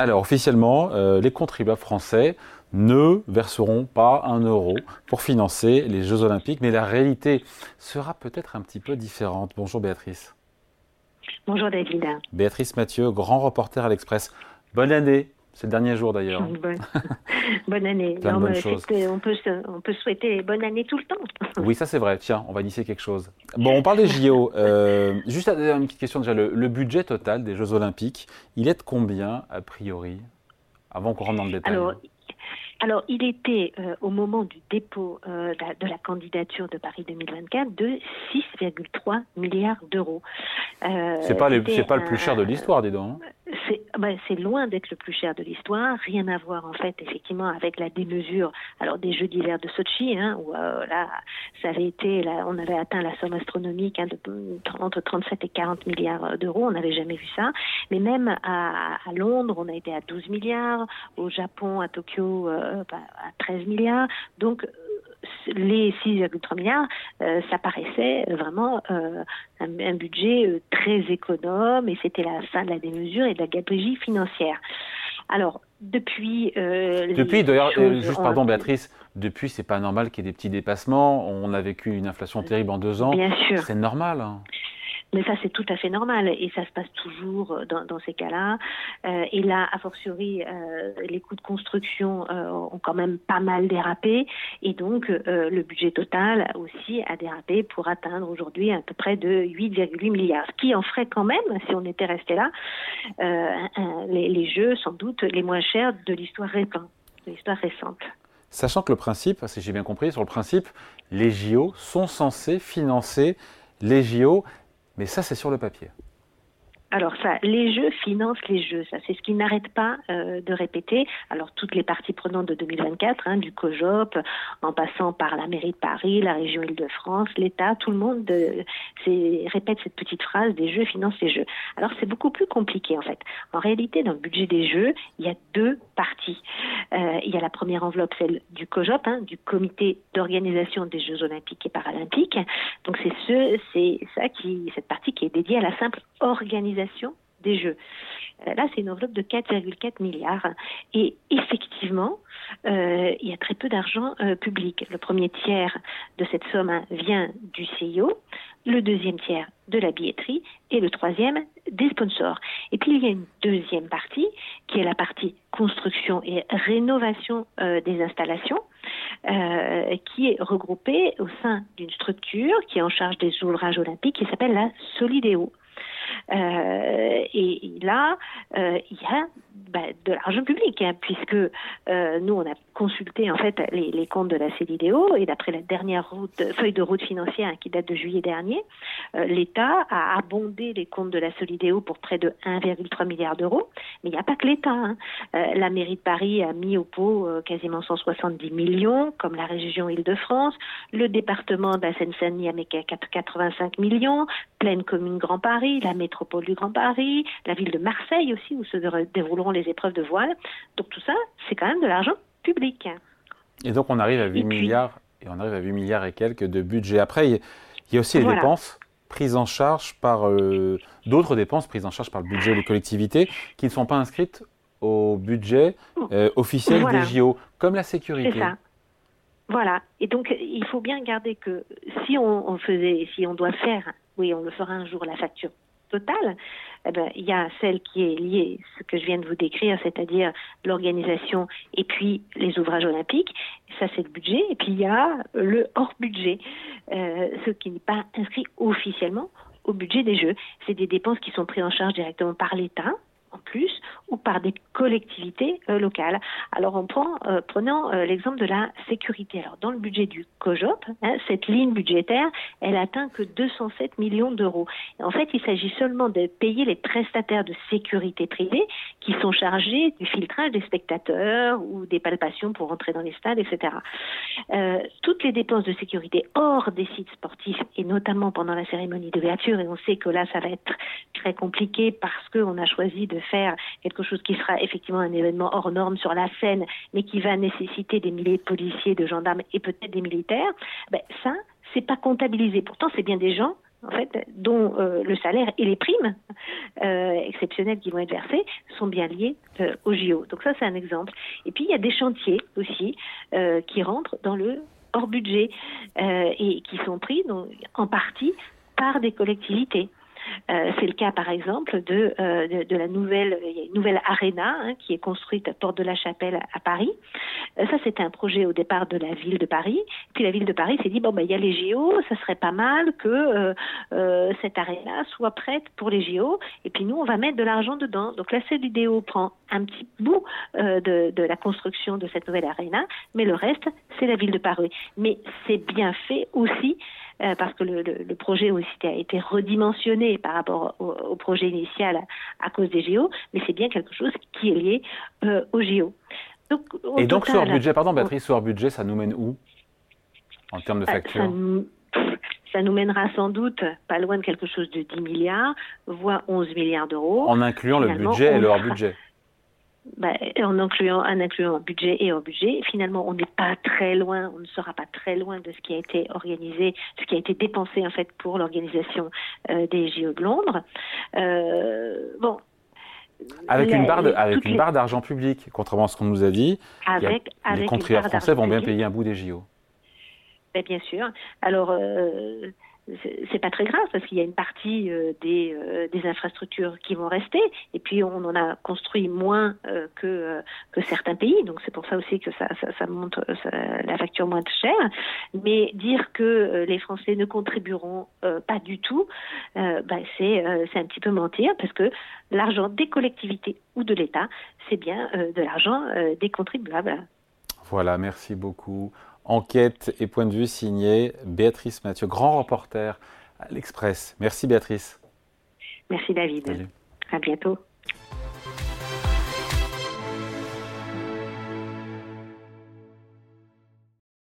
Alors officiellement, euh, les contribuables français ne verseront pas un euro pour financer les Jeux Olympiques, mais la réalité sera peut-être un petit peu différente. Bonjour Béatrice. Bonjour David. Béatrice Mathieu, grand reporter à l'Express. Bonne année c'est le dernier jour d'ailleurs. Bonne, année. on, peut, on peut souhaiter bonne année tout le temps. oui, ça c'est vrai. Tiens, on va initier quelque chose. Bon, on parle des JO. Euh, juste une petite question déjà. Le, budget total des Jeux Olympiques, il est de combien a priori Avant qu'on rentre dans le détail. Alors, il était euh, au moment du dépôt euh, de la candidature de Paris 2024 de 6,3 milliards d'euros. Euh, c'est pas, pas le plus cher de l'histoire, dis donc. C'est loin d'être le plus cher de l'histoire. Rien à voir en fait effectivement avec la démesure. Alors des Jeux d'hiver de Sochi, hein, où euh, là ça avait été, là, on avait atteint la somme astronomique hein, de entre 37 et 40 milliards d'euros. On n'avait jamais vu ça. Mais même à, à, Londres, on a été à 12 milliards. Au Japon, à Tokyo, euh, bah, à 13 milliards. Donc les 6,3 milliards, euh, ça paraissait vraiment euh, un, budget euh, très économe et c'était la fin de la démesure et de la gabegie financière. Alors, depuis. depuis, d'ailleurs, juste pardon, Béatrice, depuis, c'est pas normal qu'il y ait des petits dépassements. On a vécu une inflation terrible en deux ans. Bien sûr. C'est normal. Hein. Mais ça, c'est tout à fait normal et ça se passe toujours euh, dans, ces cas-là. Euh, et là, a fortiori, euh, les coûts de construction ont quand même pas mal dérapé et donc le budget total aussi a dérapé pour atteindre aujourd'hui à peu près de 8,8 milliards, ce qui en ferait quand même, si on était resté là, les, jeux sans doute les moins chers de l'histoire récente. l'histoire récente. Sachant que le principe, si j'ai bien compris, sur le principe, les JO sont censés financer les JO mais ça, c'est sur le papier. Alors ça, les jeux financent les jeux, ça c'est ce qui n'arrête pas euh, de répéter. Alors toutes les parties prenantes de 2024, hein, du COJOP, en passant par la mairie de Paris, la région Île-de-France, l'État, tout le monde euh, répète cette petite phrase des jeux financent les jeux. Alors c'est beaucoup plus compliqué en fait. En réalité, dans le budget des jeux, il y a deux parties. Euh, il y a la première enveloppe, celle du COJOP, hein, du Comité d'organisation des Jeux olympiques et paralympiques. Donc c'est ce, c'est ça qui, cette partie qui est dédiée à la simple organisation des jeux. Euh, là, c'est une enveloppe de 4,4 milliards. Et effectivement, euh, il y a très peu d'argent euh, public. Le premier tiers de cette somme hein, vient du CIO, le deuxième tiers de la billetterie et le troisième des sponsors. Et puis il y a une deuxième partie qui est la partie construction et rénovation des installations. qui est regroupée au sein d'une structure qui est en charge des ouvrages olympiques qui s'appelle la Solidéo. Euh, et, là, euh, il y a bah, de l'argent public, hein, puisque euh, nous, on a consulté en fait les, comptes de la CDDO et d'après la dernière feuille de route financière qui date de juillet dernier, euh, l'État a abondé les comptes de la Solidéo pour près de 1,3 milliard d'euros. Mais il n'y a pas que l'État. Hein. Euh, la mairie de Paris a mis au pot quasiment 170 millions, comme la région Île-de-France. Le département de la Seine-Saint-Denis a mis 85 millions. Pleine commune Grand Paris, la métropole du Grand Paris, la ville de Marseille aussi, où se dérouleront les épreuves de voile. Donc tout ça, c'est quand même de l'argent public. Et donc on arrive à 8 milliards et on arrive à 8 milliards et quelques de budget. Après, il y a aussi les dépenses prises en charge par euh, d'autres dépenses prises en charge par le budget des collectivités qui ne sont pas inscrites au budget euh, officiel des JO, comme la sécurité. Ça. Voilà. Et donc, il faut bien garder que si on, faisait, si on doit faire, oui, on le fera un jour, la facture totale, eh ben, il y a celle qui est liée, ce que je viens de vous décrire, c'est-à-dire l'organisation et puis les ouvrages olympiques. Ça, c'est le budget. Et puis, il y a le hors-budget, euh, ce qui n'est pas inscrit officiellement au budget des Jeux. C'est des dépenses qui sont prises en charge directement par l'État, en plus ou par des collectivités euh, locales. Alors on prend, euh, prenant euh, l'exemple de la sécurité. Alors dans le budget du COJOP, hein, cette ligne budgétaire, elle atteint que 207 millions d'euros. En fait, il s'agit seulement de payer les prestataires de sécurité privée qui sont chargés du filtrage des spectateurs ou des palpations pour entrer dans les stades, etc. toutes les dépenses de sécurité hors des sites sportifs et notamment pendant la cérémonie d'ouverture, et on sait que là ça va être très compliqué parce qu'on a choisi de faire quelque chose qui sera effectivement un événement hors norme sur la scène, mais qui va nécessiter des milliers de policiers, de gendarmes et peut-être des militaires, ben ça, c'est pas comptabilisé. Pourtant, c'est bien des gens en fait, dont le salaire et les primes exceptionnelles qui vont être versées sont bien liés au JO. Donc ça, c'est un exemple. Et puis, il y a des chantiers aussi qui rentrent dans le hors budget et qui sont pris donc, en partie par des collectivités. Euh, c'est le cas, par exemple, de, euh, de, la nouvelle, une nouvelle arena hein, qui est construite à Porte de la Chapelle à Paris. Euh, ça, c'était un projet au départ de la ville de Paris. Puis la ville de Paris s'est dit bon, ben, il y a les JO, ça serait pas mal que cette arena soit prête pour les JO. Et puis nous, on va mettre de l'argent dedans. Donc la CEDIDEO prend un petit bout de, de la construction de cette nouvelle arena, mais le reste, c'est la ville de Paris. Mais c'est bien fait aussi euh, parce que le, projet aussi a été redimensionné par rapport au, projet initial à, cause des JO, mais c'est bien quelque chose qui est lié euh, aux JO. Et donc, sur budget, pardon, Béatrice, sur budget, ça nous mène où en termes de euh, facture ça nous mènera sans doute pas loin de quelque chose de 10 milliards, voire 11 milliards d'euros. En incluant le budget et le hors-budget bah, en incluant un incluant budget et hors budget. Finalement, on n'est pas très loin, on ne sera pas très loin de ce qui a été organisé, ce qui a été dépensé en fait pour l'organisation euh, des JO de Londres. Euh, bon. Avec une barre, avec une barre d'argent public, contrairement à ce qu'on nous a dit, avec, les contribuables français vont bien payer un bout des JO. Ben, bien sûr. Alors, euh, c'est pas très grave parce qu'il y a une partie euh, des, euh, des, infrastructures qui vont rester et puis on en a construit moins euh, que, certains pays donc c'est pour ça aussi que ça, ça, monte la facture moins chère mais dire que les Français ne contribueront pas du tout bah, c'est un petit peu mentir parce que l'argent des collectivités ou de l'État c'est bien de l'argent des contribuables. Voilà, merci beaucoup. Enquête et point de vue signé Béatrice Mathieu, grand reporter à l'Express. Merci Béatrice. Merci David. À bientôt.